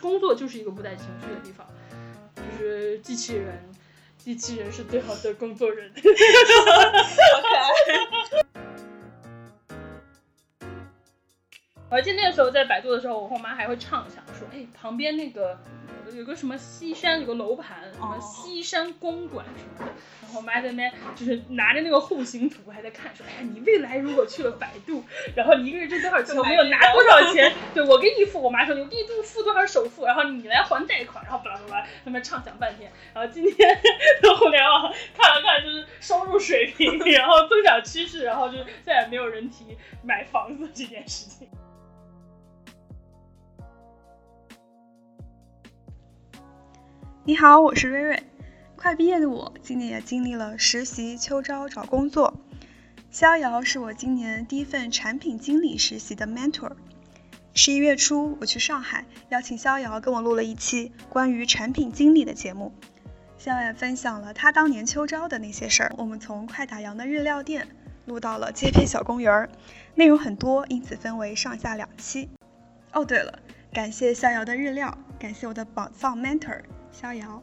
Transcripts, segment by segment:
工作就是一个不带情绪的地方，就是机器人，机器人是最好的工作人。好可爱。我还记得那个时候在百度的时候，我和我妈还会唱一下说，哎，旁边那个有个什么西山有个楼盘，什么西山公馆什么的，然后我妈在那边就是拿着那个户型图还在看，说，哎呀，你未来如果去了百度，然后你一个月挣多少钱，我没有拿多少钱，对我给你付，我妈说你第一步付多少首付，然后你来还贷款，然后巴拉巴拉，他们畅想半天，然后今天的互联网看了看就是收入水平，然后增长趋势，然后就再也没有人提买房子这件事情。你好，我是瑞瑞。快毕业的我，今年也经历了实习、秋招、找工作。逍遥是我今年第一份产品经理实习的 mentor。十一月初，我去上海，邀请逍遥跟我录了一期关于产品经理的节目。逍遥分享了他当年秋招的那些事儿。我们从快打烊的日料店录到了街边小公园儿，内容很多，因此分为上下两期。哦，对了，感谢逍遥的日料，感谢我的宝藏 mentor。逍遥，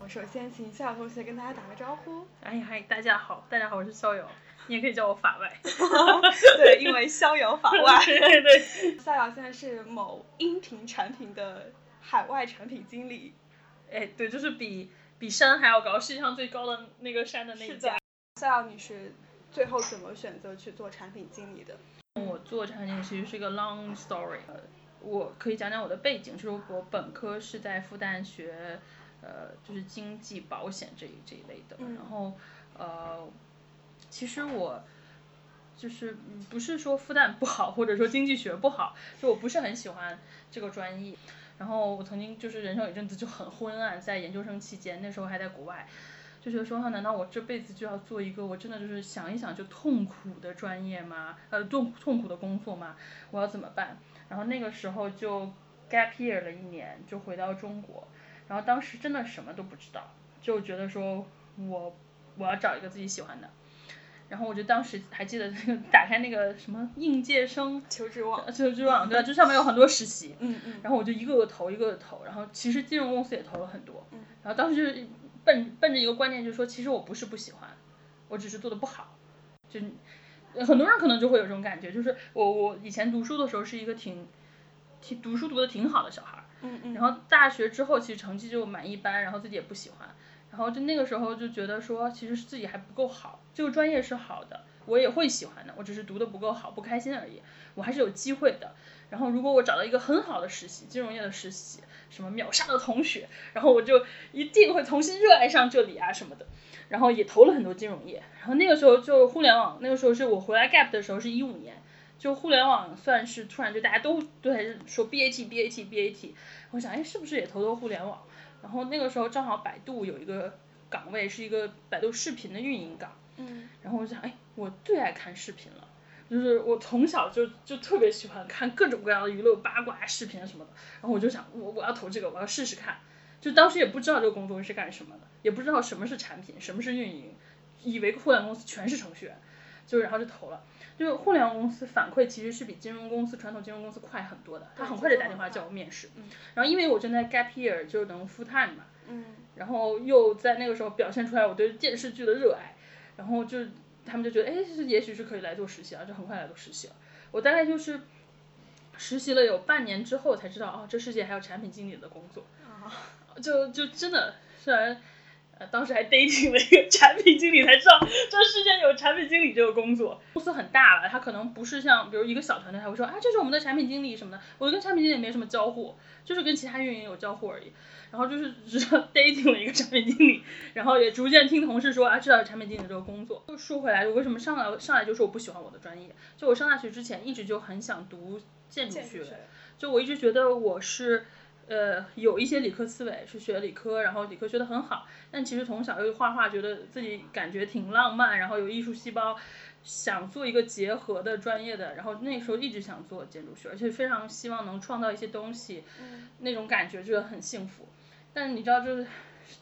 我首先请逍遥同学跟大家打个招呼。哎嗨，大家好，大家好，我是逍遥，你也可以叫我法外。对，因为逍遥法外。对对。逍遥现在是某音频产品的海外产品经理。哎，对，就是比比山还要高，世界上最高的那个山的那一家。逍遥，你是最后怎么选择去做产品经理的？我做产品其实是一个 long story。我可以讲讲我的背景，就是我本科是在复旦学，呃，就是经济保险这一这一类的，然后呃，其实我就是不是说复旦不好，或者说经济学不好，就我不是很喜欢这个专业，然后我曾经就是人生有一阵子就很昏暗，在研究生期间，那时候还在国外，就觉得说，难道我这辈子就要做一个我真的就是想一想就痛苦的专业吗？呃，痛痛苦的工作吗？我要怎么办？然后那个时候就 gap year 了一年，就回到中国。然后当时真的什么都不知道，就觉得说我我要找一个自己喜欢的。然后我就当时还记得那个打开那个什么应届生求职网，求职网对吧？这上面有很多实习。嗯嗯。然后我就一个个投，一个个投。然后其实金融公司也投了很多。嗯。然后当时就是奔奔着一个观念，就是说其实我不是不喜欢，我只是做的不好。就。很多人可能就会有这种感觉，就是我我以前读书的时候是一个挺，挺读书读的挺好的小孩儿，嗯嗯，然后大学之后其实成绩就蛮一般，然后自己也不喜欢，然后就那个时候就觉得说其实是自己还不够好，这个专业是好的，我也会喜欢的，我只是读的不够好，不开心而已，我还是有机会的。然后如果我找到一个很好的实习，金融业的实习，什么秒杀的同学，然后我就一定会重新热爱上这里啊什么的。然后也投了很多金融业，然后那个时候就互联网，那个时候是我回来 gap 的时候是一五年，就互联网算是突然就大家都都在说 BAT BAT BAT，我想哎是不是也投投互联网？然后那个时候正好百度有一个岗位是一个百度视频的运营岗，嗯，然后我想哎我最爱看视频了，就是我从小就就特别喜欢看各种各样的娱乐八卦视频什么的，然后我就想我我要投这个我要试试看。就当时也不知道这个工作是干什么的，也不知道什么是产品，什么是运营，以为互联网公司全是程序员，就然后就投了。就是互联网公司反馈其实是比金融公司、传统金融公司快很多的，他很快就打电话叫我面试。然后因为我正在 gap year，就等于 full time 嘛。嗯。然后又在那个时候表现出来我对电视剧的热爱，然后就他们就觉得，哎，也许是可以来做实习了，就很快来做实习了。我大概就是实习了有半年之后才知道，哦，这世界还有产品经理的工作。就就真的，虽然呃当时还 dating 了一个产品经理，才知道这世界有产品经理这个工作。公司很大了，他可能不是像比如一个小团队，他会说啊这是我们的产品经理什么的。我跟产品经理没什么交互，就是跟其他运营有交互而已。然后就是只是 dating 了一个产品经理，然后也逐渐听同事说啊知道有产品经理这个工作。就说回来，我为什么上来上来就说我不喜欢我的专业？就我上大学之前一直就很想读建筑学，就我一直觉得我是。呃，有一些理科思维，是学理科，然后理科学得很好，但其实从小又画画，觉得自己感觉挺浪漫，然后有艺术细胞，想做一个结合的专业的，然后那时候一直想做建筑学，而且非常希望能创造一些东西，那种感觉就是很幸福。但你知道，就是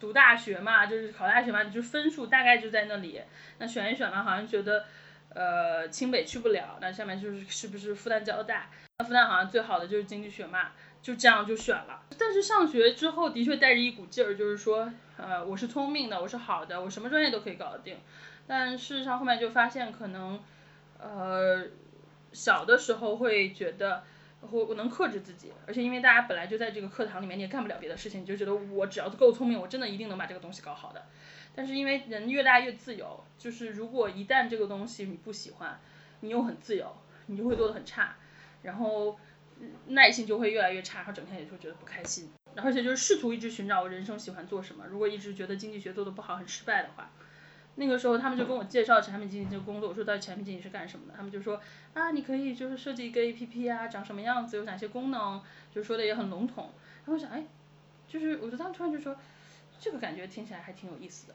读大学嘛，就是考大学嘛，就分数大概就在那里，那选一选嘛，好像觉得。呃，清北去不了，那下面就是是不是复旦交大？那复旦好像最好的就是经济学嘛，就这样就选了。但是上学之后的确带着一股劲儿，就是说，呃，我是聪明的，我是好的，我什么专业都可以搞得定。但事实上后面就发现，可能，呃，小的时候会觉得，我我能克制自己，而且因为大家本来就在这个课堂里面，你也干不了别的事情，你就觉得我只要够聪明，我真的一定能把这个东西搞好的。但是因为人越大越自由，就是如果一旦这个东西你不喜欢，你又很自由，你就会做的很差，然后耐心就会越来越差，然后整天也会觉得不开心，然后而且就是试图一直寻找我人生喜欢做什么。如果一直觉得经济学做的不好，很失败的话，那个时候他们就跟我介绍产品经理这个工作，我说到底产品经理是干什么的？他们就说啊，你可以就是设计一个 APP 啊，长什么样子，有哪些功能，就说的也很笼统。然后我想，哎，就是我就当时突然就说。这个感觉听起来还挺有意思的，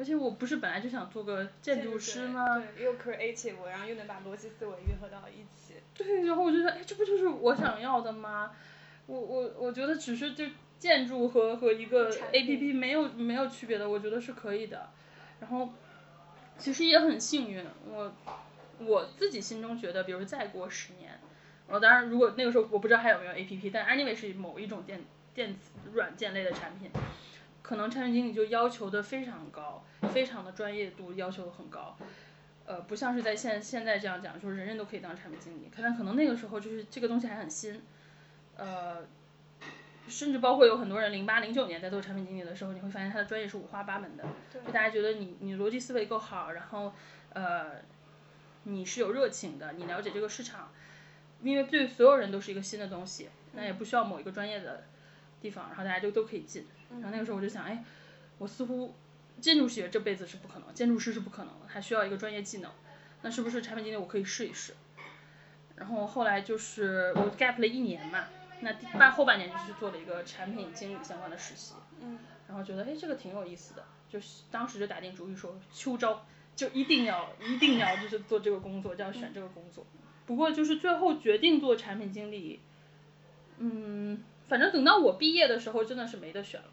而且我不是本来就想做个建筑师吗？对，又 creative，然后又能把逻辑思维结合到一起。对，然后我就说，哎，这不就是我想要的吗？我我我觉得只是就建筑和和一个 A P P 没有没有区别的，我觉得是可以的。然后其实也很幸运，我我自己心中觉得，比如再过十年，我当然如果那个时候我不知道还有没有 A P P，但 anyway 是某一种电电子软件类的产品。可能产品经理就要求的非常高，非常的专业度要求很高，呃，不像是在现现在这样讲，就是人人都可以当产品经理。可能可能那个时候就是这个东西还很新，呃，甚至包括有很多人零八零九年在做产品经理的时候，你会发现他的专业是五花八门的，就大家觉得你你逻辑思维够好，然后呃，你是有热情的，你了解这个市场，因为对所有人都是一个新的东西，那也不需要某一个专业的地方，然后大家就都可以进。然后那个时候我就想，哎，我似乎建筑学这辈子是不可能，建筑师是不可能的，还需要一个专业技能。那是不是产品经理我可以试一试？然后后来就是我 gap 了一年嘛，那半后半年就去做了一个产品经理相关的实习。嗯。然后觉得哎这个挺有意思的，就是当时就打定主意说秋招就一定要一定要就是做这个工作，就要选这个工作。不过就是最后决定做产品经理，嗯，反正等到我毕业的时候真的是没得选了。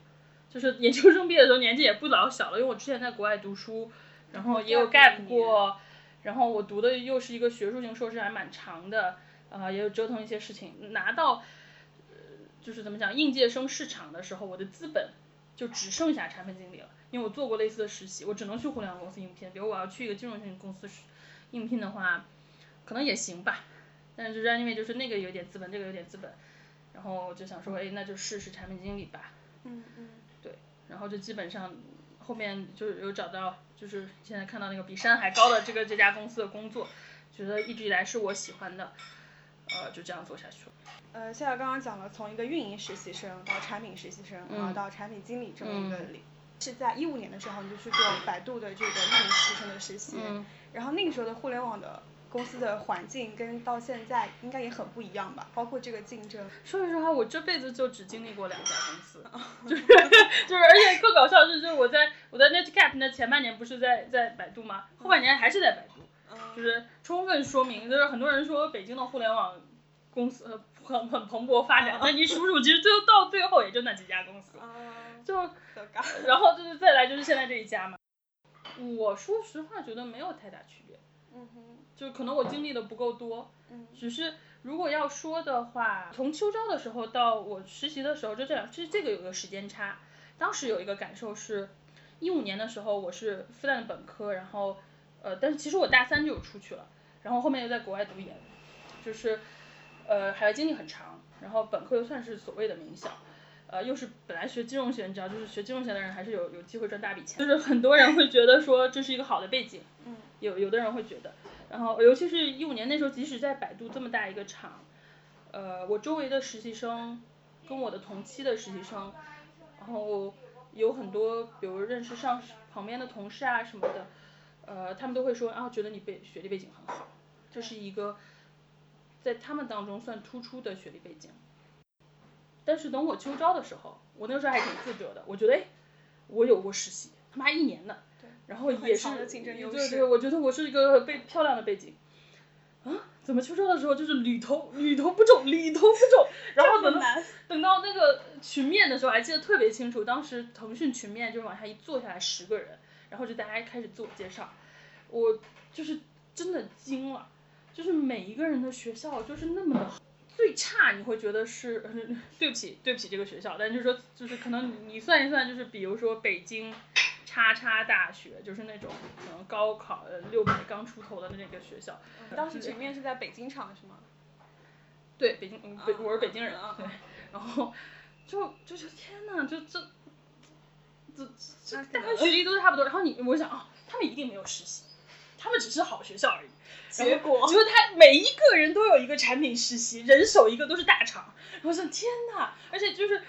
就是研究生毕业的时候年纪也不老小了，因为我之前在国外读书，然后也有 gap 过，然后我读的又是一个学术性硕士，还蛮长的，啊，也有折腾一些事情，拿到，呃，就是怎么讲，应届生市场的时候，我的资本就只剩下产品经理了，因为我做过类似的实习，我只能去互联网公司应聘，比如我要去一个金融性公司应聘的话，可能也行吧，但是就是因为就是那个有点资本，这个有点资本，然后我就想说，哎，那就试试产品经理吧。嗯嗯。然后就基本上后面就有找到，就是现在看到那个比山还高的这个这家公司的工作，觉得一直以来是我喜欢的，呃，就这样做下去了。呃，现在刚刚讲了从一个运营实习生到产品实习生，然后到产品经理这么一个里，是在一五年的时候你就去做百度的这个运营实习生的实习，然后那个时候的互联网的。公司的环境跟到现在应该也很不一样吧，包括这个竞争。说实话，我这辈子就只经历过两家公司，就是 就是，而且更搞笑的是，就是我在我在 Netcap 那前半年不是在在百度吗？后半年还是在百度，就是充分说明，就是很多人说北京的互联网公司很很蓬勃发展，那你数数，其实最后到最后也就那几家公司，就然后就是再来就是现在这一家嘛。我说实话，觉得没有太大区别。嗯哼。就可能我经历的不够多，只是如果要说的话，从秋招的时候到我实习的时候，就这两，其实这个有个时间差。当时有一个感受是，一五年的时候我是复旦的本科，然后呃，但是其实我大三就有出去了，然后后面又在国外读研，就是呃海外经历很长，然后本科又算是所谓的名校，呃又是本来学金融学，你知道，就是学金融学的人还是有有机会赚大笔钱，就是很多人会觉得说这是一个好的背景，有有的人会觉得。然后，尤其是一五年那时候，即使在百度这么大一个厂，呃，我周围的实习生，跟我的同期的实习生，然后有很多，比如认识上旁边的同事啊什么的，呃，他们都会说啊，觉得你背学历背景很好，这是一个在他们当中算突出的学历背景。但是等我秋招的时候，我那时候还挺自责的，我觉得哎，我有过实习，他妈一年的。然后也是，对对，我觉得我是一个被漂亮的背景，啊，怎么秋招的时候就是里头里头不中，里头不中，然后等到等到那个群面的时候，还记得特别清楚，当时腾讯群面就是往下一坐下来十个人，然后就大家开始自我介绍，我就是真的惊了，就是每一个人的学校就是那么的好。最差你会觉得是，对不起对不起这个学校，但就是说就是可能你算一算，就是比如说北京叉叉大学，就是那种可能高考呃六百刚出头的那个学校。当时前面是在北京场是吗？对，北京，北我是北京人啊，对，然后就就是天呐，就这这这大学学历都差不多，然后你我想啊，他们一定没有实习，他们只是好学校而已。结果，就是他每一个人都有一个产品实习，人手一个都是大厂。我想天呐，而且就是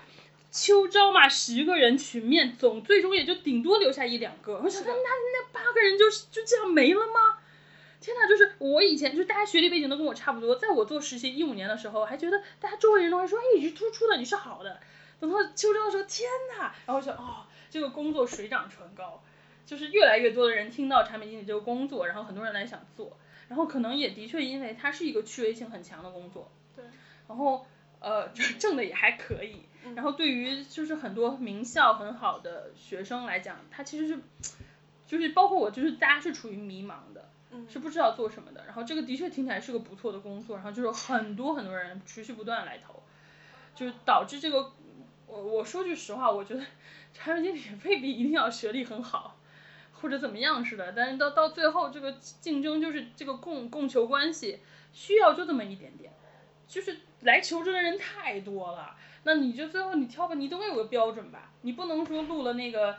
秋招嘛，十个人群面，总最终也就顶多留下一两个。我想那那那八个人就是就这样没了吗？天呐，就是我以前就是大家学历背景都跟我差不多，在我做实习一五年的时候，还觉得大家周围人都会说，哎，你是突出的，你是好的。等到秋招的时候，天呐，然后就哦，这个工作水涨船高，就是越来越多的人听到产品经理这个工作，然后很多人来想做。然后可能也的确，因为它是一个趣味性很强的工作，对。然后呃，挣的也还可以。然后对于就是很多名校很好的学生来讲，他其实是，就是包括我，就是大家是处于迷茫的，是不知道做什么的。然后这个的确听起来是个不错的工作，然后就是很多很多人持续不断来投，就是导致这个，我我说句实话，我觉得产品经理未必一定要学历很好。或者怎么样似的，但是到到最后，这个竞争就是这个供供求关系，需要就这么一点点，就是来求职的人太多了，那你就最后你挑吧，你总有个标准吧，你不能说录了那个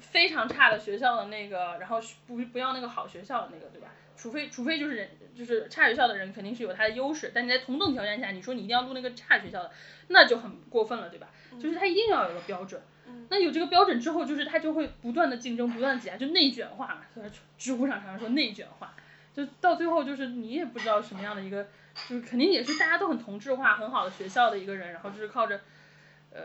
非常差的学校的那个，然后不不要那个好学校的那个，对吧？除非除非就是人就是差学校的人肯定是有他的优势，但你在同等条件下，你说你一定要录那个差学校的，那就很过分了，对吧？就是他一定要有个标准。那有这个标准之后，就是他就会不断的竞争，不断的挤压，就内卷化嘛。所以知乎上常常说内卷化，就到最后就是你也不知道什么样的一个，就是肯定也是大家都很同质化、很好的学校的一个人，然后就是靠着，呃，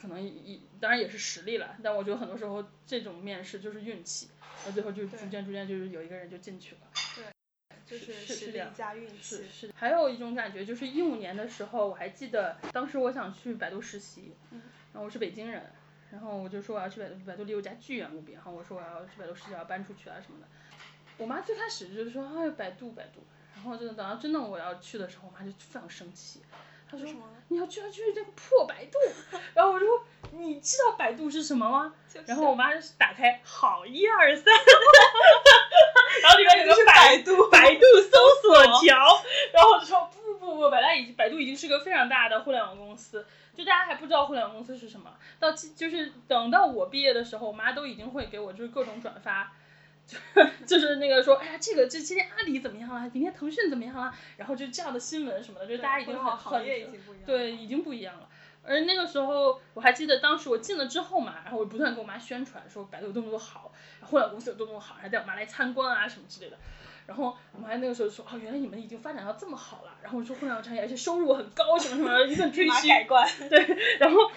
可能一当然也是实力了，但我觉得很多时候这种面试就是运气，到最后就逐渐逐渐就是有一个人就进去了。对，就是实力加运气。是是。还有一种感觉就是一五年的时候，我还记得当时我想去百度实习，然后我是北京人。然后我就说我要去百度，百度离我家巨远无比。然后我说我要去百度实习，要搬出去啊什么的。我妈最开始就是说，哎，百度百度。然后就等到真的我要去的时候，我妈就非常生气。她说你要去要去这个破百度。然后我就说你知道百度是什么吗？然后我妈就打开好一二三，然后里面有个百度百度搜索条。然后我就说不不不，本来已经百度已经是个非常大的互联网公司。就大家还不知道互联网公司是什么，到就是等到我毕业的时候，我妈都已经会给我就是各种转发，就 就是那个说，哎呀，这个这今天阿里怎么样了，明天腾讯怎么样了，然后就这样的新闻什么的，就大家已经很很对，已经不一样了。而那个时候我还记得当时我进了之后嘛，然后我不断跟我妈宣传说百度有多么多好，互联网公司有多么好，还带我妈来参观啊什么之类的。然后我妈那个时候说，哦，原来你们已经发展到这么好了。然后我说互联网产业，而且收入很高，什么什么，一顿吹嘘。改观。对，然后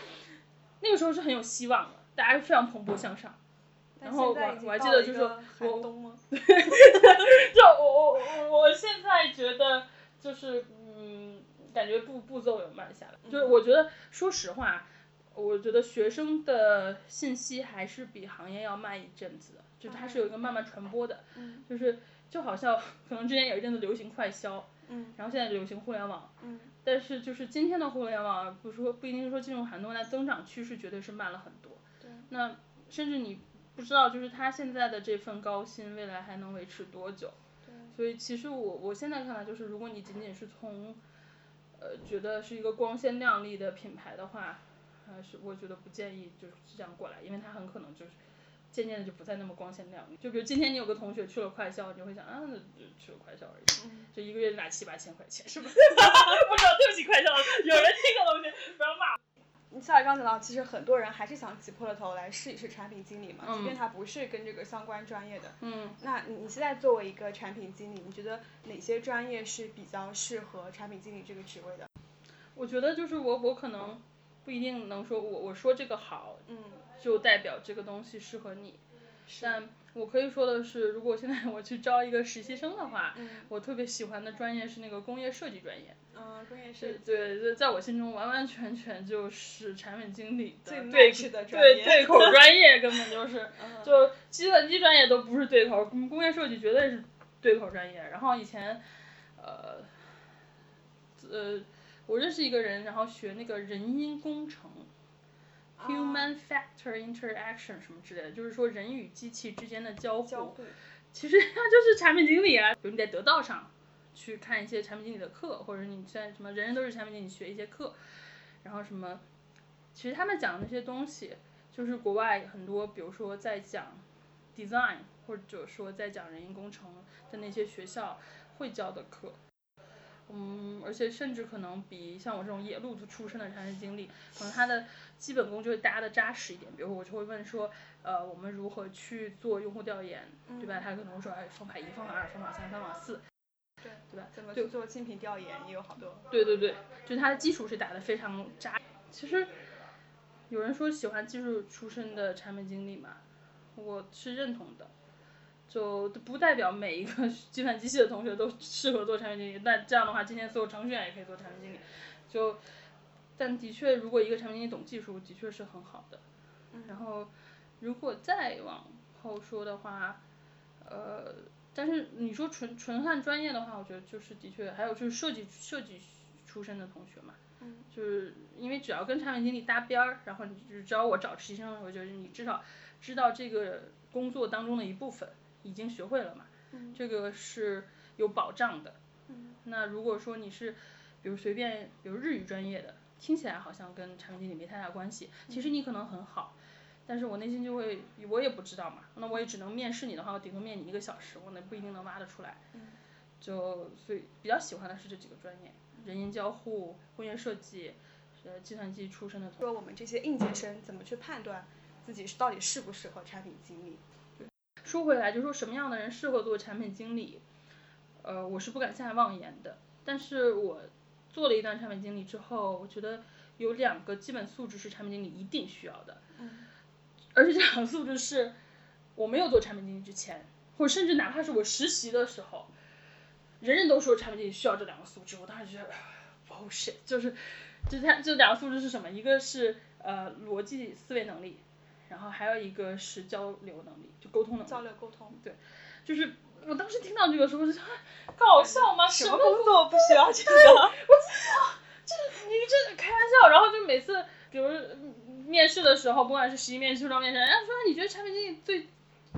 那个时候是很有希望的，大家非常蓬勃向上。然后我我还记得就是 我，就我我我我现在觉得就是嗯，感觉步步骤有慢下来。就是我觉得说实话，我觉得学生的信息还是比行业要慢一阵子的，就是它是有一个慢慢传播的，就是。就好像 可能之前有一阵子流行快销，嗯，然后现在流行互联网，嗯，但是就是今天的互联网，不说不一定说进入寒冬，但增长趋势绝对是慢了很多。对。那甚至你不知道，就是他现在的这份高薪，未来还能维持多久？对。所以其实我我现在看来，就是如果你仅仅是从，呃，觉得是一个光鲜亮丽的品牌的话，还是我觉得不建议就是这样过来，因为它很可能就是。渐渐的就不再那么光鲜亮丽，就比如今天你有个同学去了快销，你就会想啊，那就去了快销而已，就一个月拿七八千块钱，是不是？不知道，对不起快销，有人听这个东西不要骂。你像刚讲到，其实很多人还是想挤破了头来试一试产品经理嘛，即便他不是跟这个相关专业的。嗯。那你你现在作为一个产品经理，你觉得哪些专业是比较适合产品经理这个职位的？我觉得就是我我可能不一定能说我我说这个好。嗯。就代表这个东西适合你，但我可以说的是，如果现在我去招一个实习生的话，我特别喜欢的专业是那个工业设计专业。嗯，工业设计。对，在我心中完完全全就是产品经理的对的对对口专业，根本就是，就计算机专业都不是对口，工业设计绝对是。对口专业。然后以前，呃，呃，我认识一个人，然后学那个人因工程，human factor interaction 什么之类的，就是说人与机器之间的交互。交互。其实它就是产品经理啊，比如你在得道上去看一些产品经理的课，或者你在什么人人都是产品经理学一些课，然后什么，其实他们讲的那些东西，就是国外很多，比如说在讲 design，或者说在讲人因工程的那些学校会教的课。嗯，而且甚至可能比像我这种野路子出身的产品经理，可能他的基本功就会搭的扎实一点。比如我就会问说，呃，我们如何去做用户调研，对吧？他可能会说，哎，方法一、方法二、方法三、方法四，对，对吧？怎么去做竞品调研也有好多。对对对，就是他的基础是打的非常扎。其实有人说喜欢技术出身的产品经理嘛，我是认同的。就不代表每一个 计算机系的同学都适合做产品经理，那这样的话，今天所有程序员也可以做产品经理。就，但的确，如果一个产品经理懂技术，的确是很好的。然后，如果再往后说的话，呃，但是你说纯纯看专业的话，我觉得就是的确，还有就是设计设计出身的同学嘛，就是因为只要跟产品经理搭边儿，然后你就只要我找实习生，的时候，就是你至少知道这个工作当中的一部分。已经学会了嘛，这个是有保障的。那如果说你是，比如随便，比如日语专业的，听起来好像跟产品经理没太大关系，其实你可能很好，但是我内心就会，我也不知道嘛，那我也只能面试你的话，我顶多面你一个小时，我那不一定能挖得出来。就所以比较喜欢的是这几个专业，人因交互、工业设计、呃计算机出身的。说我们这些应届生怎么去判断自己是到底适不适合产品经理？说回来，就说什么样的人适合做产品经理，呃，我是不敢下妄言的。但是我做了一段产品经理之后，我觉得有两个基本素质是产品经理一定需要的。而且这两个素质是我没有做产品经理之前，或者甚至哪怕是我实习的时候，人人都说产品经理需要这两个素质，我当时觉得 bullshit，就是，就他这两个素质是什么？一个是呃逻辑思维能力。然后还有一个是交流能力，就沟通能力。交流沟通。对，就是我当时听到这个时候，就搞笑吗？什么工作不需要这个？我这这你这开玩笑，然后就每次比如面试的时候，不管是实习面试、招面试，人家说你觉得产品经理最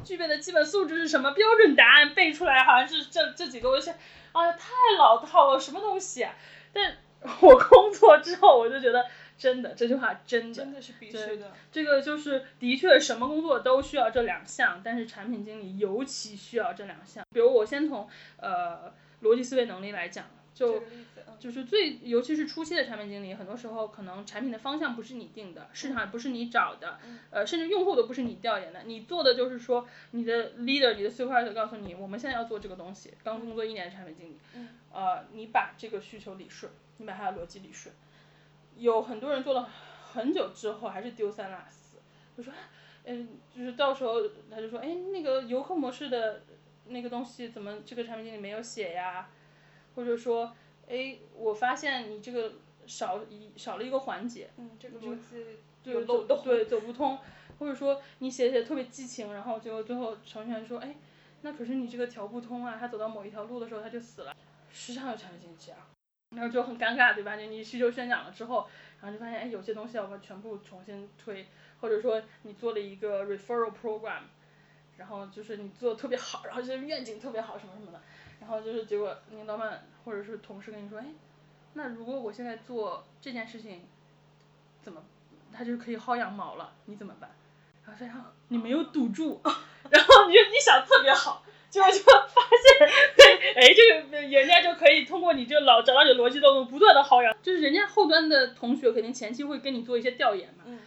具备的基本素质是什么？标准答案背出来好像是这这几个，我想，哎呀太老套了，什么东西？但我工作之后，我就觉得。真的，这句话真的，真的是必须的。这个就是的确，什么工作都需要这两项，但是产品经理尤其需要这两项。比如我先从呃逻辑思维能力来讲，就就是最尤其是初期的产品经理，很多时候可能产品的方向不是你定的，市场不是你找的，呃，甚至用户都不是你调研的，你做的就是说你的 leader、你的 supervisor 告诉你，我们现在要做这个东西，刚工作一年的产品经理，呃，你把这个需求理顺，你把它的逻辑理顺。有很多人做了很久之后还是丢三落四，就说，嗯，就是到时候他就说，哎，那个游客模式的那个东西怎么这个产品经理没有写呀？或者说，哎，我发现你这个少一少了一个环节，嗯，这个逻辑对走对走不通，或者说你写写特别激情，然后结果最后程序员说，哎，那可是你这个调不通啊，他走到某一条路的时候他就死了，时常有产品经理这样。然后就很尴尬，对吧？你你需求宣讲了之后，然后就发现，哎，有些东西要们全部重新推，或者说你做了一个 referral program，然后就是你做的特别好，然后就是愿景特别好什么什么的，然后就是结果领导们或者是同事跟你说，哎，那如果我现在做这件事情，怎么，他就可以薅羊毛了，你怎么办？然后非常你没有堵住，然后你就你想特别好。就就发现，对，哎，这个人家就可以通过你这老找到你逻辑漏洞，不断的薅羊，就是人家后端的同学肯定前期会跟你做一些调研嘛。嗯。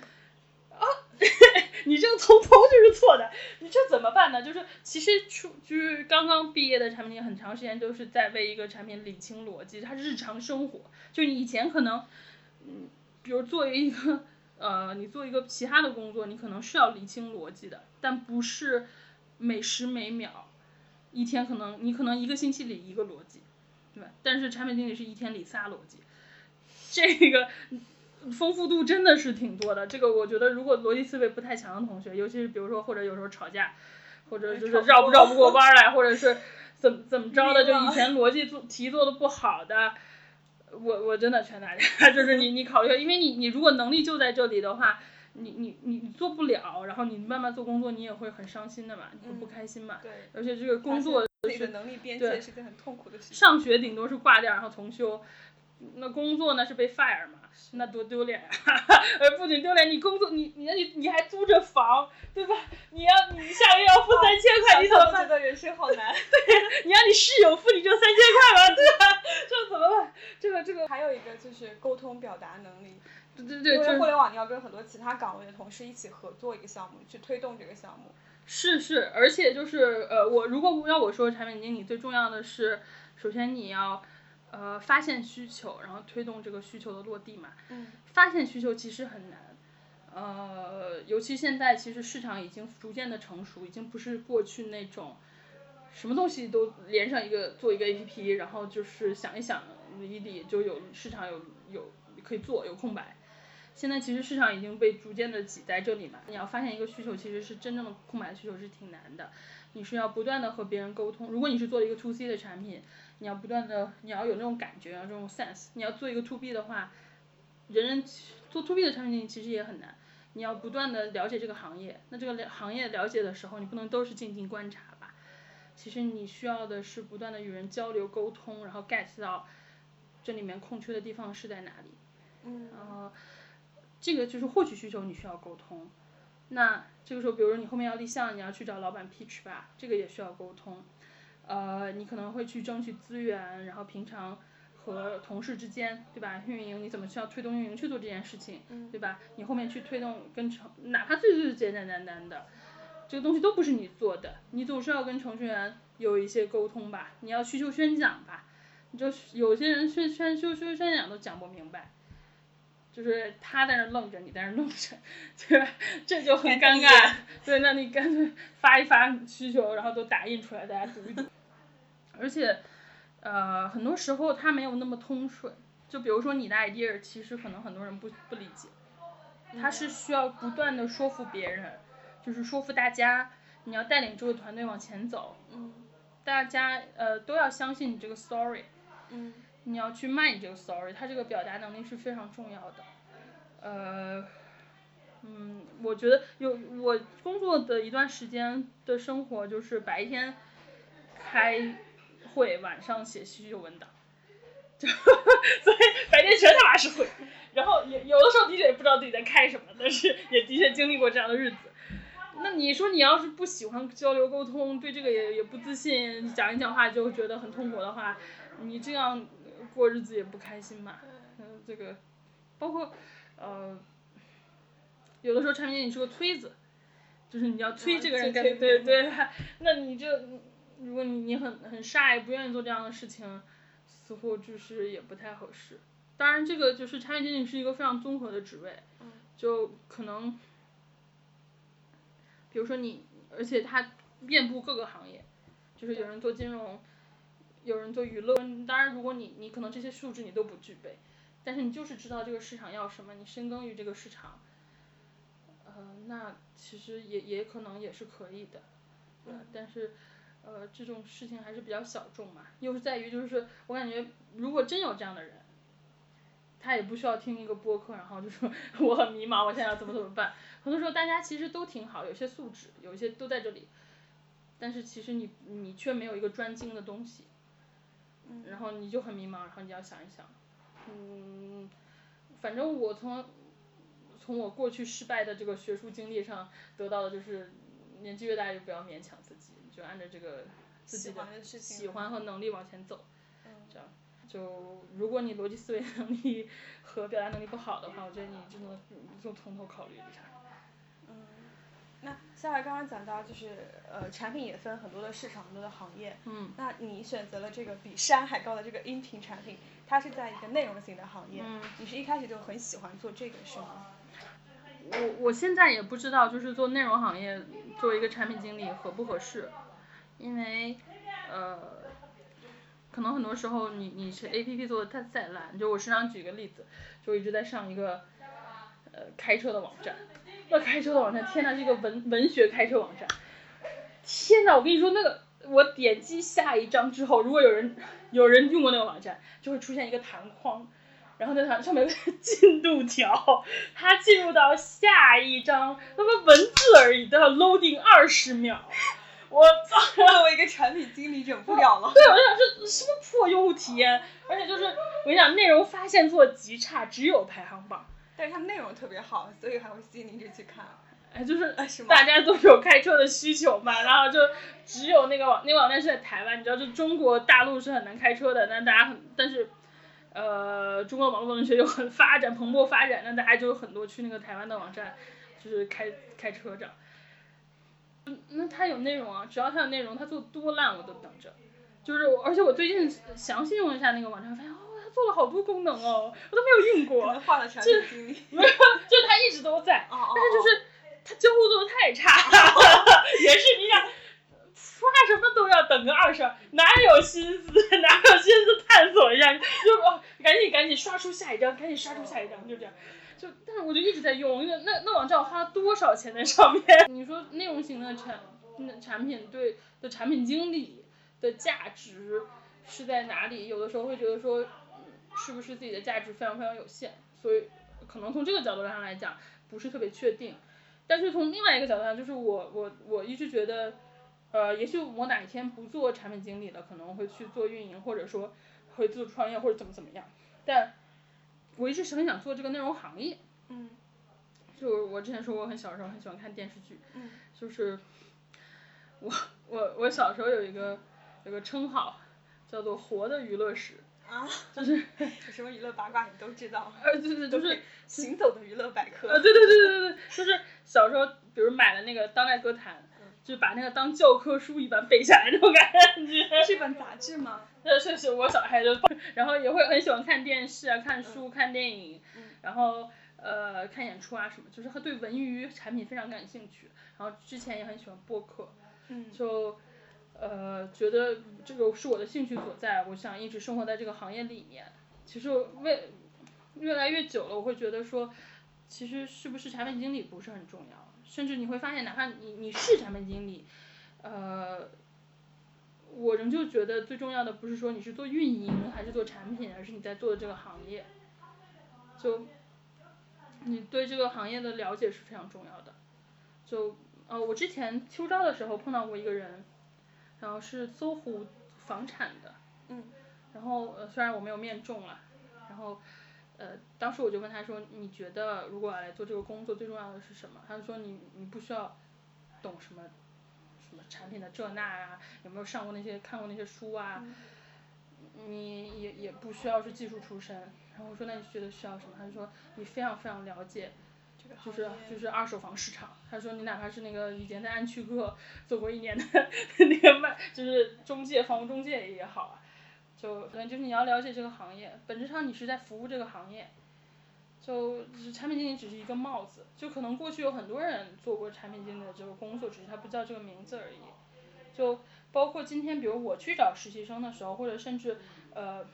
啊，你这个从头就是错的，你这怎么办呢？就是其实出就是刚刚毕业的产品，很长时间都是在为一个产品理清逻辑，它日常生活，就你以前可能，嗯，比如作为一个呃，你做一个其他的工作，你可能是要理清逻辑的，但不是每时每秒。一天可能你可能一个星期理一个逻辑，对吧？但是产品经理是一天理仨逻辑，这个丰富度真的是挺多的。这个我觉得，如果逻辑思维不太强的同学，尤其是比如说或者有时候吵架，或者就是绕不绕不过弯来，或者是怎 怎么着的，就以前逻辑做题做的不好的，我我真的劝大家，就是你你考虑，因为你你如果能力就在这里的话，你你你你做不了，然后你慢慢做工作，你也会很伤心的嘛，你会不嗯开心嘛，对，而且这个工作是自己的能力边对界是件很痛苦的事情。上学顶多是挂掉然后重修，那工作那是被 fire 嘛，那多丢脸啊！呃，不仅丢脸，你工作你你你你还租着房，对吧？你要你下个月要付三千块，你怎么觉得人生好难。对你让你室友付你这三千块吗？对吧？这怎么办？这个这个，还有一个就是沟通表达能力，对对对，因就是为互联网你要跟很多其他岗位的同事一起合作一个项目，去推动这个项目。是是，而且就是呃，我如果要我说产品经理最重要的是，首先你要呃发现需求，然后推动这个需求的落地嘛。嗯发现需求其实很难，呃，尤其现在其实市场已经逐渐的成熟，已经不是过去那种什么东西都连上一个做一个 APP，然后就是想一想理一理就有市场有有可以做有空白。现在其实市场已经被逐渐的挤在这里嘛，你要发现一个需求，其实是真正的空白需求是挺难的，你是要不断的和别人沟通。如果你是做一个 to C 的产品，你要不断的，你要有那种感觉，要这种 sense。你要做一个 to B 的话，人人做 to B 的产品其实也很难，你要不断的了解这个行业。那这个了行业了解的时候，你不能都是静静观察吧？其实你需要的是不断的与人交流沟通，然后 get 到这里面空缺的地方是在哪里。嗯然后这个就是获取需求，你需要沟通。那这个时候，比如说你后面要立项，你要去找老板 pitch 吧，这个也需要沟通。呃，你可能会去争取资源，然后平常和同事之间，对吧？运营你怎么需要推动运营去做这件事情，对吧？你后面去推动跟程，哪怕最最简简单单的，这个东西都不是你做的，你总是要跟程序员有一些沟通吧，你要需求宣讲吧，你就有些人宣宣修修宣讲都讲不明白。就是他在那愣着，你在那愣着，对吧？这就很尴尬。对，那你干脆发一发需求，然后都打印出来，大家读一读。而且，呃，很多时候它没有那么通顺。就比如说你的 idea，其实可能很多人不不理解，它是需要不断的说服别人，就是说服大家，你要带领这个团队往前走，嗯大家呃都要相信你这个 story。嗯你要去卖你这个 sorry，他这个表达能力是非常重要的。呃，嗯，我觉得有我工作的一段时间的生活，就是白天开会，晚上写需求文档，就 所以白天全他妈是会，然后有有的时候的确也不知道自己在开什么，但是也的确经历过这样的日子。那你说你要是不喜欢交流沟通，对这个也也不自信，讲一讲话就觉得很痛苦的话，你这样过日子也不开心嘛。嗯，这个包括呃，有的时候产品经理是个推子，就是你要推这个人干，催对对，那你这如果你你很很 shy，不愿意做这样的事情，似乎就是也不太合适。当然，这个就是产品经理是一个非常综合的职位，就可能，比如说你，而且它遍布各个行业，就是有人做金融，有人做娱乐。当然，如果你你可能这些素质你都不具备，但是你就是知道这个市场要什么，你深耕于这个市场，呃，那其实也也可能也是可以的，对吧但是。呃，这种事情还是比较小众嘛，又是在于就是我感觉如果真有这样的人，他也不需要听一个播客，然后就说 我很迷茫，我现在要怎么怎么办。很多时候大家其实都挺好，有些素质，有一些都在这里，但是其实你你却没有一个专精的东西，然后你就很迷茫，然后你要想一想，嗯，反正我从从我过去失败的这个学术经历上得到的就是，年纪越大就不要勉强自己，就按照这个自己的喜欢和能力往前走，嗯这样。就如果你逻辑思维 能力和表达能力不好的话，我觉得你真的就从头考虑一下。那夏夏刚刚讲到，就是呃，产品也分很多的市场，很多的行业。嗯。那你选择了这个比山还高的这个音频产品，它是在一个内容型的行业。嗯。你是一开始就很喜欢做这个是吗？我我现在也不知道，就是做内容行业作为一个产品经理合不合适，因为呃，可能很多时候你你是 A P P 做的它再烂，就我时常举个例子，就我一直在上一个呃开车的网站，那开车的网站，天呐，这个文文学开车网站，天呐，我跟你说那个我点击下一章之后，如果有人有人用过那个网站，就会出现一个弹框，然后那弹上面有个 进度条，它进入到下一章，那么文字而已都要 loading 二十秒，我操！作为一个产品经理忍不了了。对，我就想这什么破用户体验，而且就是我跟你讲，内容发现做极差，只有排行榜。但是它内容特别好，所以还会吸引你一直去看。哎，就是大家都有开车的需求嘛，然后就只有那个网那个网站是在台湾，你知道，就中国大陆是很难开车的，那大家很但是。呃，中国网络文学又很发展蓬勃发展，那大家就有很多去那个台湾的网站，就是开开车这样。嗯，那它有内容啊，只要它有内容，它做多烂我都等着。就是，而且我最近详细用一下那个网站，发现哦，它做了好多功能哦，我都没有用过能。换了产品经理。没有，就是它一直都在，哦哦但是就是他交互做的太差，也是你想刷什么都要等个二十，哪有心思哪有心思探索一下，就哦赶紧赶紧刷出下一张，赶紧刷出下一张，就这样。就，但是我就一直在用，那那那网站我花了多少钱在上面？你说内容型的产那产品对的产品经理的价值是在哪里？有的时候会觉得说，嗯是不是自己的价值非常非常有限？所以可能从这个角度上来讲，不是特别确定。但是从另外一个角度上，就是我我我一直觉得，呃，也许我哪一天不做产品经理了，可能会去做运营，或者说会做创业或者怎么怎么样。但我一直是很想做这个内容行业。嗯就我之前说我很小时候很喜欢看电视剧，嗯就是我我我小时候有一个有个称号叫做活的娱乐史，啊，就是有什么娱乐八卦你都知道，呃对对就是行走的娱乐百呃科。对对对对对对，就是小时候比如买了那个当代歌坛，就把那个当教科书一般背下来那种感觉。是本杂志吗？呃，确实，我小孩就，然后也会很喜欢看电视啊、看书、看电影，嗯然后呃看演出啊什么，就是他对文娱产品非常感兴趣。然后之前也很喜欢播客，嗯就呃觉得这个是我的兴趣所在，我想一直生活在这个行业里面。其实为越来越久了，我会觉得说，其实是不是产品经理不是很重要，甚至你会发现，哪怕你你是产品经理，呃，我仍旧觉得最重要的不是说你是做运营还是做产品，而是你在做的这个行业，就你对这个行业的了解是非常重要的。就呃，我之前秋招的时候碰到过一个人，然后是搜狐房产的，嗯然后呃虽然我没有面中了，然后呃当时我就问他说，你觉得如果来做这个工作最重要的是什么？他就说你你不需要懂什么什么产品的这那啊、有没有上过那些看过那些书啊？你也也不需要是技术出身。然后我说那你觉得需要什么？他就说你非常非常了解这个就是就是二手房市场。他说你哪怕是那个以前在安区客做过一年的 那个卖，就是中介房屋中介也好啊，就可能就是你要了解这个行业，本质上你是在服务这个行业。就只产品经理只是一个帽子，就可能过去有很多人做过产品经理的这个工作，只是他不叫这个名字而已。就包括今天，比如我去找实习生的时候，或者甚至呃，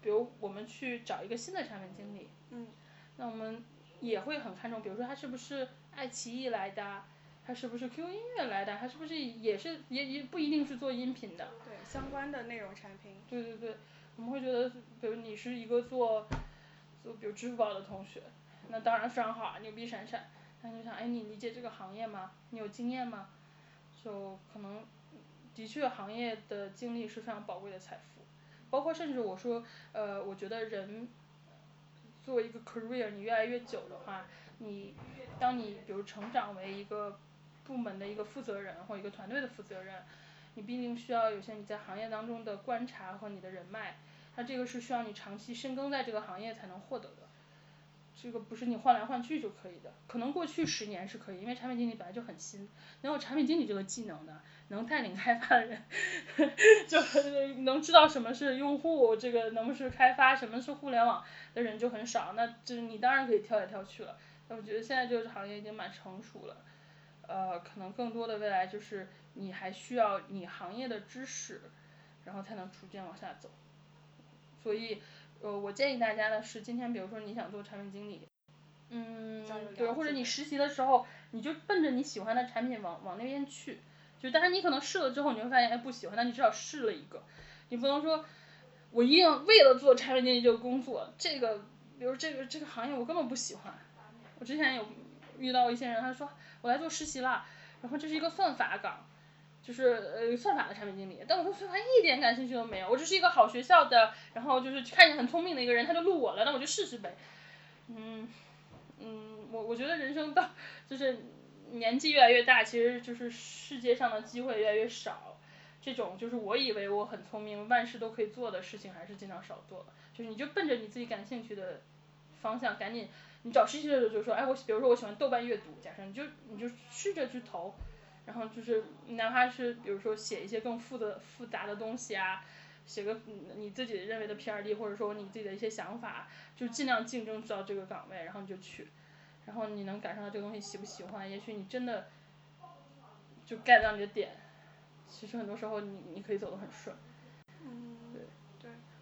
比如我们去找一个新的产品经理，嗯那我们也会很看重，比如说他是不是爱奇艺来的，他是不是 QQ 音乐来的，他是不是也是也也不一定是做音频的，对相关的内容产品。对对对，我们会觉得，比如你是一个做做比如支付宝的同学，那当然非常好啊，牛逼闪闪。那你就想，哎，你理解这个行业吗？你有经验吗？就可能的确行业的经历是非常宝贵的财富，包括甚至我说，呃，我觉得人作为一个 career，你越来越久的话，你当你比如成长为一个部门的一个负责人或一个团队的负责人，你必定需要有些你在行业当中的观察和你的人脉，那这个是需要你长期深耕在这个行业才能获得的。这个不是你换来换去就可以的，可能过去十年是可以，因为产品经理本来就很新，能有产品经理这个技能的，能带领开发的人，就能知道什么是用户，这个能是开发，什么是互联网的人就很少，那就是你当然可以跳来跳去了。但我觉得现在这个行业已经蛮成熟了，呃，可能更多的未来就是你还需要你行业的知识，然后才能逐渐往下走。所以，呃，我建议大家的是，今天比如说你想做产品经理，嗯，对，或者你实习的时候，你就奔着你喜欢的产品往往那边去，就当然你可能试了之后你会发现哎不喜欢，那你至少试了一个，你不能说我一定为了做产品经理这个工作，这个比如这个这个行业我根本不喜欢。我之前有遇到一些人，他说我来做实习了，然后这是一个算法岗，就是呃算法的产品经理，但我对算法一点感兴趣都没有，我只是一个好学校的，然后就是看着很聪明的一个人，他就录我了，那我就试试呗。嗯嗯，我我觉得人生到就是年纪越来越大，其实就是世界上的机会越来越少，这种就是我以为我很聪明，万事都可以做的事情，还是尽量少做。就是你就奔着你自己感兴趣的方向，赶紧。你找实习的时候就说，哎，我比如说我喜欢豆瓣阅读，假设你就你就试着去投，然后就是哪怕是比如说写一些更复的复杂的东西啊，写个你自己认为的 P R D，或者说你自己的一些想法，就尽量竞争到这个岗位，然后你就去，然后你能感受到这个东西喜不喜欢，也许你真的就 get 到你的点，其实很多时候你你可以走得很顺。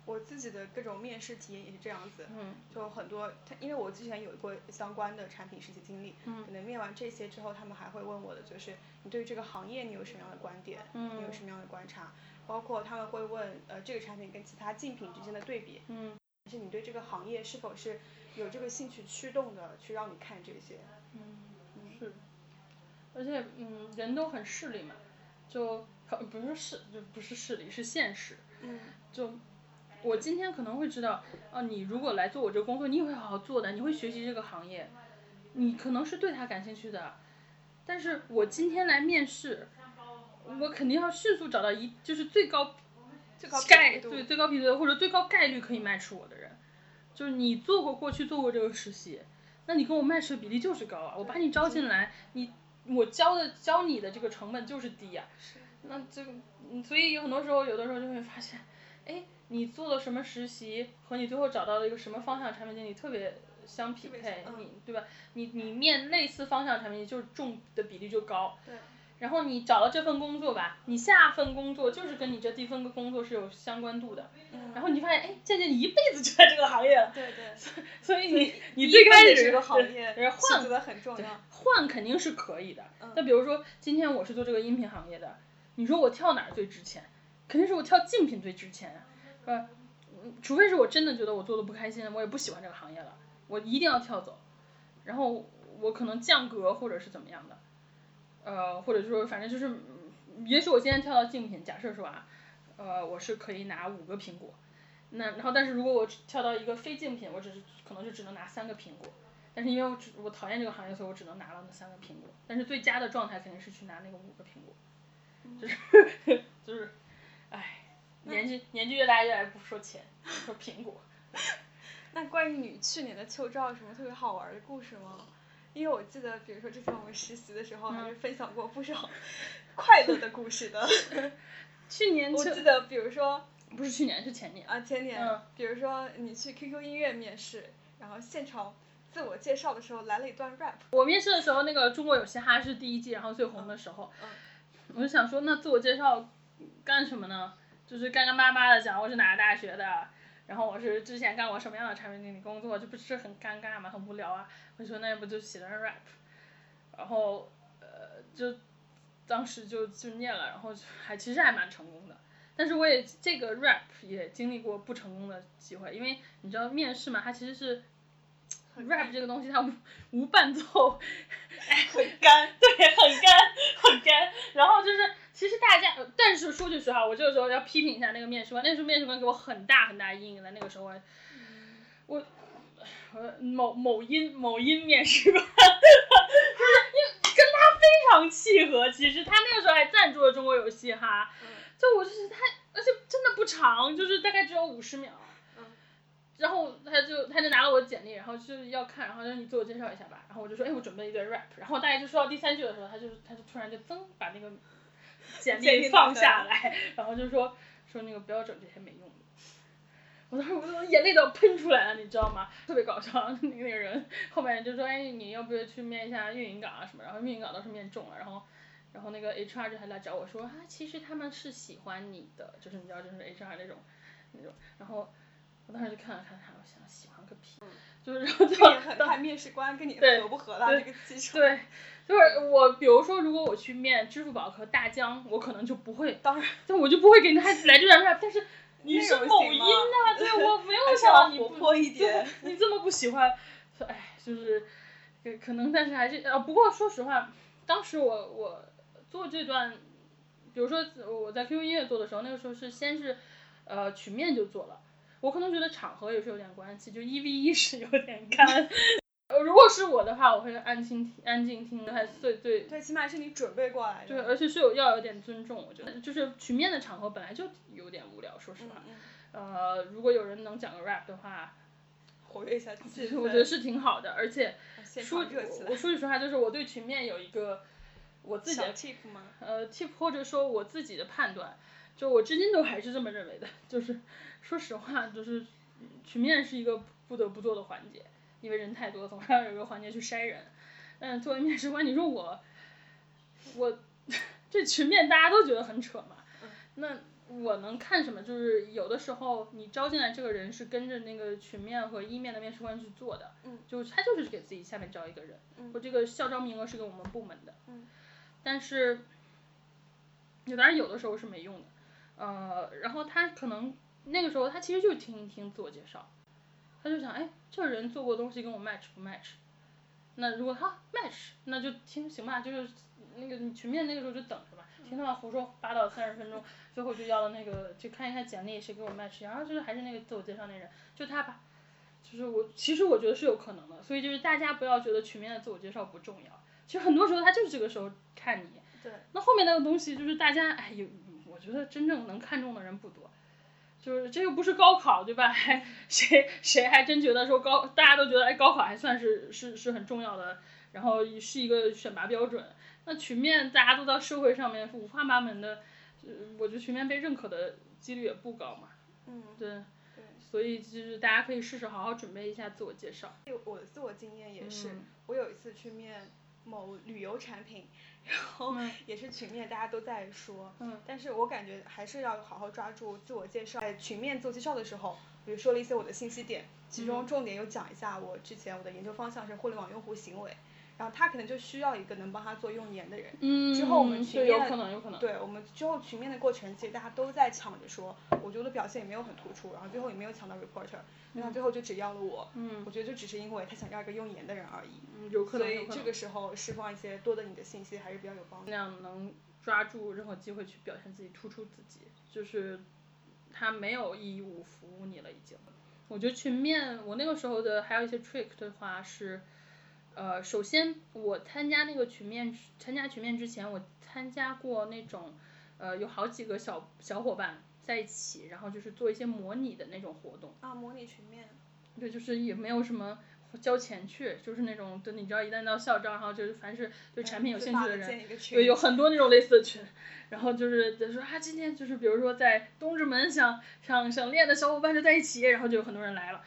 我自己的各种面试体验也是这样子，嗯。就很多，他因为我之前有过相关的产品实习经历，嗯可能面完这些之后，他们还会问我的就是你对于这个行业你有什么样的观点，嗯你有什么样的观察，包括他们会问呃这个产品跟其他竞品之间的对比，就是你对这个行业是否是有这个兴趣驱动的去让你看这些，嗯，是，而且嗯人都很势利嘛，就不是势就不是势利是现实，嗯。就。我今天可能会知道，啊，你如果来做我这个工作，你也会好好做的，你会学习这个行业，你可能是对他感兴趣的，但是我今天来面试，我肯定要迅速找到一就是最高最高概对最高比率或者最高概率可以 match 我的人，就是你做过过去做过这个实习，那你跟我 match 的比例就是高啊，我把你招进来，你我教的教你的这个成本就是低呀，那这个所以有很多时候有的时候就会发现，哎。你做了什么实习，和你最后找到了一个什么方向产品经理特别相匹配，你对吧？你你面类似方向产品经理，就是中的比例就高。对。然后你找到这份工作吧，你下份工作就是跟你这第一份工作是有相关度的。嗯。然后你发现，哎，渐渐你一辈子就在这个行业了。对对。所以你你最开始这个行业换的很重要。换肯定是可以的。嗯。那比如说，今天我是做这个音频行业的，你说我跳哪儿最值钱？肯定是我跳竞品最值钱。呃，除非是我真的觉得我做的不开心，我也不喜欢这个行业了，我一定要跳走，然后我可能降格或者是怎么样的，呃，或者说反正就是，也许我今天跳到竞品，假设说啊，呃，我是可以拿五个苹果，那然后但是如果我跳到一个非竞品，我只是可能就只能拿三个苹果，但是因为我只我讨厌这个行业，所以我只能拿了那三个苹果，但是最佳的状态肯定是去拿那个五个苹果，就是 就是，年纪年纪越大越来越不说钱，说苹果。那关于你去年的秋招有什么特别好玩的故事吗？因为我记得，比如说之前我们实习的时候，还是分享过不少 快乐的故事的。去年我记得，比如说不是去年是前年啊前年，比如说你去 QQ 音乐面试，然后现场自我介绍的时候来了一段 rap。我面试的时候，那个中国有嘻哈是第一季，然后最红的时候，嗯我就想说，那自我介绍干什么呢？就是干干巴巴的讲我是哪个大学的，然后我是之前干过什么样的产品经理工作，这不是很尴尬吗？很无聊啊！我说那要不就写段 rap，然后呃就当时就就念了，然后还其实还蛮成功的。但是我也这个 rap 也经历过不成功的机会，因为你知道面试嘛，它其实是 rap 这个东西它无无伴奏，很干，对，很干很干，然后就是。其实大家，但是说句实话，我这个时候要批评一下那个面试官，那时候面试官给我很大很大阴影的，那个时候我，我，某某音某音面试官，就是因跟他非常契合，其实他那个时候还赞助了中国有嘻哈，就我就是他，而且真的不长，就是大概只有五十秒，然后他就他就拿了我的简历，然后就要看，然后让你自我介绍一下吧，然后我就说哎我准备一段 rap，然后大概就说到第三句的时候，他就他就突然就噌把那个。简历放下来，然后就说说那个不要整这些没用的。我当时我都眼泪都要喷出来了，你知道吗？特别搞笑，那个人后面就说哎你要不要去面一下运营岗啊什么？然后运营岗倒是面中了，然后然后那个 HR 就还来找我说啊其实他们是喜欢你的，就是你知道就是 HR 那种那种，然后我当时就看了看他，我想喜欢个屁，嗯就是然后很 看面试官跟你对合不合啦，对这个基础。对，就是我，比如说，如果我去面支付宝和大疆，我可能就不会，当然，就我就不会给他来这段 rap，但是 你是某音呐、对我没有 想到你不泼一点。对你这么不喜欢，说哎，就是，可可能，但是还是呃，不过说实话，当时我我做这段，比如说我在 QQ 音乐做的时候，那个时候是先是呃曲面就做了，我可能觉得场合也是有点关系，就一 v 一是有点干。呃如果是我的话，我会安静听，安静听，还最最对，起码是你准备过来的。对，而且是有要有点尊重，我觉得就是群面的场合本来就有点无聊，说实话。嗯呃，如果有人能讲个 rap 的话，活跃一下气氛。我觉得是挺好的，而且说我。说句实话，就是我对群面有一个我自己的 tip 吗？呃 tip 或者说我自己的判断，就我至今都还是这么认为的，就是说实话，就是嗯曲面是一个不得不做的环节，因为人太多，总是要有一个环节去筛人。嗯，作为面试官，你说我我 这群面大家都觉得很扯嘛，那我能看什么？就是有的时候你招进来这个人是跟着那个群面和一面的面试官去做的，嗯就是他就是给自己下面招一个人，嗯我这个校招名额是给我们部门的，嗯但是，有当然有的时候是没用的，呃，然后他可能那个时候他其实就是听一听自我介绍，他就想，哎，这个人做过的东西跟我 match 不 match？那如果他 match，那就听行吧，就是那个你群面那个时候就等着吧，听他们胡说八道三十分钟，最后就要了那个就看一下简历谁给我 match，然后就是还是那个自我介绍那人，就他吧。就是我，其实我觉得是有可能的，所以就是大家不要觉得群面的自我介绍不重要，其实很多时候他就是这个时候看你，对。那后面那个东西就是大家哎有，我觉得真正能看中的人不多，就是这又不是高考对吧？还谁谁还真觉得说高，大家都觉得哎高考还算是是是很重要的，然后是一个选拔标准。那群面大家都到社会上面五花八门的，呃我觉得群面被认可的几率也不高嘛。嗯，对，对。所以就是大家可以试试好好准备一下自我介绍。我的自我经验也是，嗯我有一次去面某旅游产品，然后嗯也是群面，大家都在说，嗯但是我感觉还是要好好抓住自我介绍。在群面自我介绍的时候，比如说了一些我的信息点，其中嗯重点有讲一下我之前我的研究方向是互联网用户行为，然后他可能就需要一个能帮他做用研的人。嗯，之后我们群面有可能有可能。对我们之后群面的过程，其实大家都在抢着说，我觉得我的表现也没有很突出，然后最后也没有抢到 reporter，那他最后就只要了我。嗯我觉得就只是因为他想要一个用研的人而已。嗯，有可所能有可能。以这个时候释放一些多的你的信息还是比较有帮助尽。量能抓住任何机会去表现自己，突出自己，就是他没有义务服务你了已经。我觉得群面，我那个时候的还有一些 trick 的话是，呃，首先我参加那个群面，参加群面之前，我参加过那种，呃，有好几个小小伙伴在一起，然后就是做一些模拟的那种活动。啊，模拟群面。对，就是也没有什么交钱去，就是那种，就你知道，一旦到校招，然后就是凡是对产品有兴趣的人，对，有很多那种类似的群，然后就是就说啊，今天就是比如说在东直门想想想练的小伙伴就在一起，然后就有很多人来了。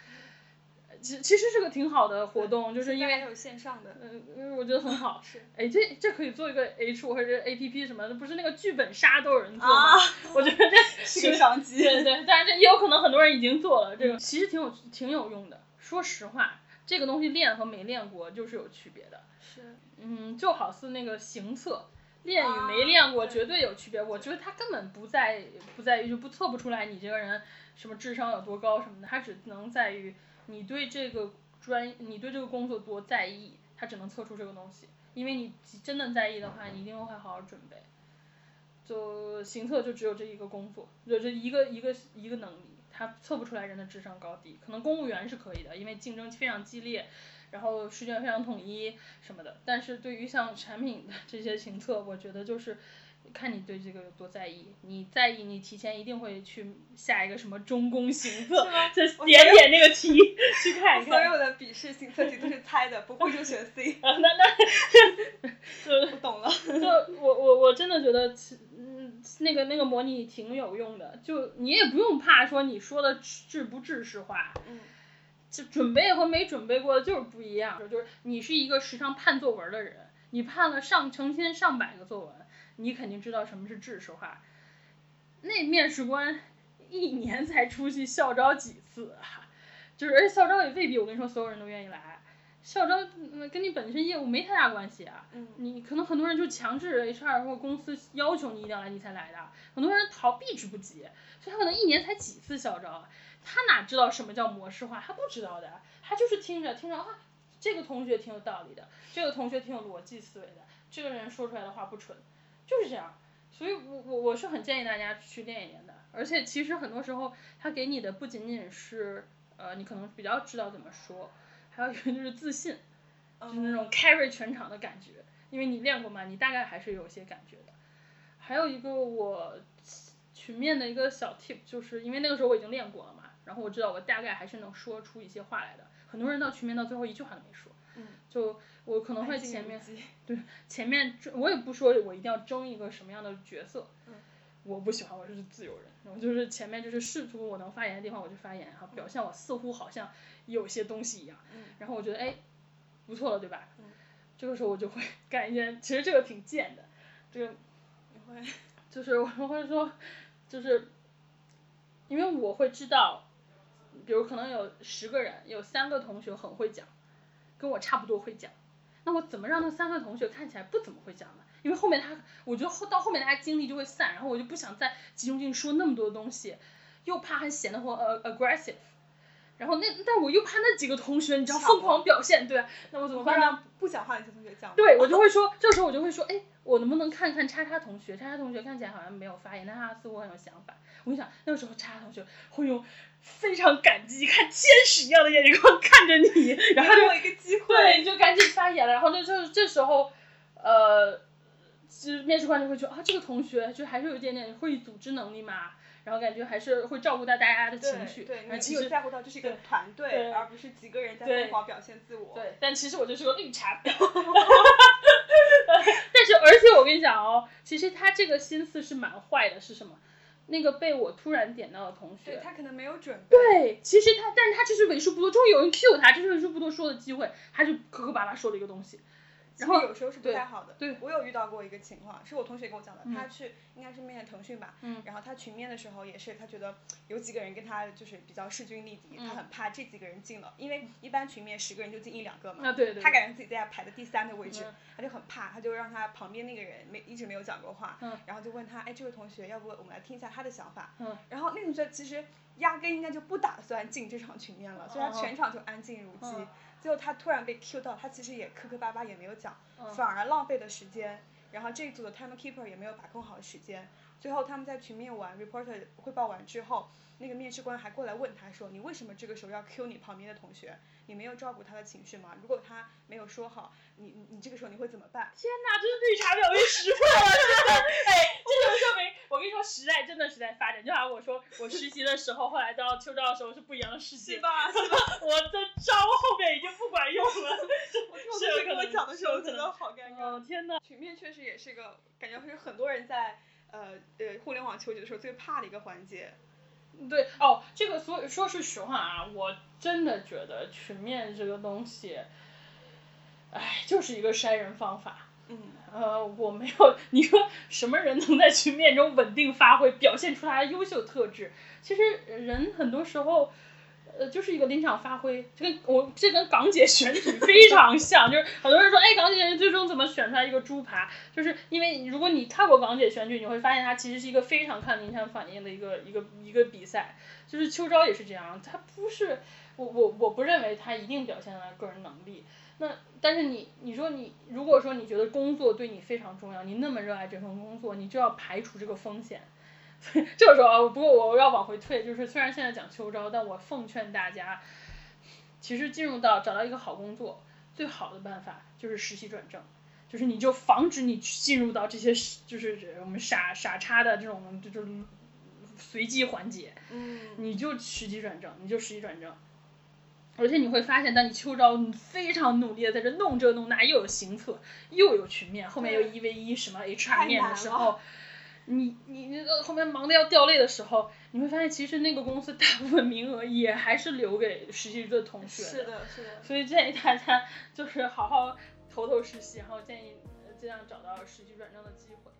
其其实是个挺好的活动，就是因为有线上的，嗯，因为我觉得很好。是。哎，这这可以做一个 H 或者 A P P 什么的，不是那个剧本杀都有人做吗？我觉得这 是个商机。对对，但是这也有可能很多人已经做了，这个其实挺有挺有用的。说实话，这个东西练和没练过就是有区别的。是。嗯，就好似那个行测，练与没练过绝对有区别。我觉得它根本不在不在于就不测不出来你这个人什么智商有多高什么的，它只能在于你对这个专你对这个工作多在意，他只能测出这个东西。因为你真的在意的话，你一定会好好准备。就行测就只有这一个工作，就这一个一个一个能力。他测不出来人的智商高低，可能公务员是可以的，因为竞争非常激烈，然后试卷非常统一什么的。但是对于像产品的这些行测，我觉得就是看你对这个有多在意。你在意，你提前一定会去下一个什么中公行测，就点点那个题 去看一看。所有的笔试行测题都是 猜的，不会就选 C。啊，那那就我懂了。就我我我真的觉得，嗯，那个那个模拟挺有用的，就你也不用怕说你说的制不制式化，嗯，就准备和没准备过的就是不一样。就是你是一个时常判作文的人，你判了上成千上百个作文，你肯定知道什么是制式化。那面试官一年才出去校招几次啊？就是而且校招也未必，我跟你说所有人都愿意来。校招嗯跟你本身业务没太大关系啊，你可能很多人就强制 HR 或公司要求你一定要来你才来的，很多人逃避之不及，所以他可能一年才几次校招，他哪知道什么叫模式化，他不知道的，他就是听着听着啊，这个同学挺有道理的，这个同学挺有逻辑思维的，这个人说出来的话不蠢，就是这样，所以我我我是很建议大家去练一练的，而且其实很多时候他给你的不仅仅是呃你可能比较知道怎么说。还有一个就是自信，就是那种 carry 全场的感觉，因为你练过嘛，你大概还是有些感觉的。还有一个我群面的一个小 tip，就是因为那个时候我已经练过了嘛，然后我知道我大概还是能说出一些话来的。很多人到群面到最后一句话都没说，就我可能会前面对前面我也不说我一定要争一个什么样的角色，我不喜欢我就是自由人，我就是前面就是试图我能发言的地方我就发言，然后表现我似乎好像。有些东西一样，然后我觉得哎，不错了，对吧？这个时候我就会 干一件，其实这个挺贱的，这个，你会就是我会说，就是，因为我会知道，比如可能有十个人，有三个同学很会讲，跟我差不多会讲，那我怎么让那三个同学看起来不怎么会讲呢？因为后面他，我觉得后到后面大家精力就会散，然后我就不想再集中进去说那么多东西，又怕很显得我呃 aggressive。然后那，但我又怕那几个同学，你知道疯狂表现，对，那我怎么办呢？不想让那些同学讲。对，我就会说，这时候我就会说，哎，我能不能看看叉叉同学？叉叉同学看起来好像没有发言，但他似乎很有想法。我跟你讲，那个时候叉叉同学会用非常感激、看天使一样的眼光看着你，然后就一个机会，对，你就赶紧发言了。然后那就这时候，呃，其实面试官就会觉得啊，这个同学就还是有一点点会组织能力嘛。然后感觉还是会照顾到大家的情绪，对，你有在乎到这是一个团队，而不是几个人在疯狂表现自我。对，但其实我就是个绿茶婊。但是，而且我跟你讲哦，其实他这个心思是蛮坏的，是什么？那个被我突然点到的同学，对他可能没有准备。对，其实他，但是他就是为数不多，终于有人 cue 他，就是为数不多说的机会，他就磕磕巴巴说了一个东西。然后有时候是不太好的。对，我有遇到过一个情况，是我同学跟我讲的。他去应该是面腾讯吧，然后他群面的时候也是，他觉得有几个人跟他就是比较势均力敌，他很怕这几个人进了，因为一般群面十个人就进一两个嘛。啊对对。他感觉自己在排的第三的位置，他就很怕，他就让他旁边那个人没一直没有讲过话，然后就问他，哎，这位同学，要不我们来听一下他的想法。然后那同学其实压根应该就不打算进这场群面了，所以他全场就安静如鸡。最后他突然被 Q 到，他其实也磕磕巴巴也没有讲，反而浪费了时间。然后这一组的 timekeeper 也没有把控好时间。最后他们在群面完 reporter 汇报完之后，那个面试官还过来问他说：“你为什么这个时候要 Q 你旁边的同学？你没有照顾他的情绪吗？如果他没有说好，你你你这个时候你会怎么办？”天哪，这是绿茶婊被识破了，真的！哎。我跟你说，时代真的是在发展。就好像我说，我实习的时候，后来到秋招的时候是不一样的世界。是吧？是吧？我的招后面已经不管用了。我听我同学跟我讲的时候，真的好尴尬。哦天呐，群面确实也是一个感觉，是很多人在呃呃互联网求职的时候最怕的一个环节。对哦，这个所以说是实话啊，我真的觉得群面这个东西，哎，就是一个筛人方法。嗯，呃，我没有。你说什么人能在群面中稳定发挥，表现出他的优秀特质？其实人很多时候，呃，就是一个临场发挥。这跟我这跟港姐选举非常像，就是很多人说，哎，港姐最终怎么选出来一个猪扒？就是因为如果你看过港姐选举，你会发现它其实是一个非常看临场反应的一个一个一个比赛。就是秋招也是这样，他不是我我我不认为他一定表现了个人能力。那但是你你说你如果说你觉得工作对你非常重要，你那么热爱这份工作，你就要排除这个风险。这个时候，不过我要往回退，就是虽然现在讲秋招，但我奉劝大家，其实进入到找到一个好工作，最好的办法就是实习转正，就是你就防止你进入到这些就是我们傻傻叉的这种就是随机环节。嗯。你就实习转正，你就实习转正。而且你会发现，当你秋招，你非常努力的在这弄这弄那，又有行测，又有群面，后面又一 v 一什么 HR 面的时候，你你那个后面忙的要掉泪的时候，你会发现其实那个公司大部分名额也还是留给实习的同学。是的，是的。所以建议大家就是好好投投实习，然后建议尽量找到实习转正的机会。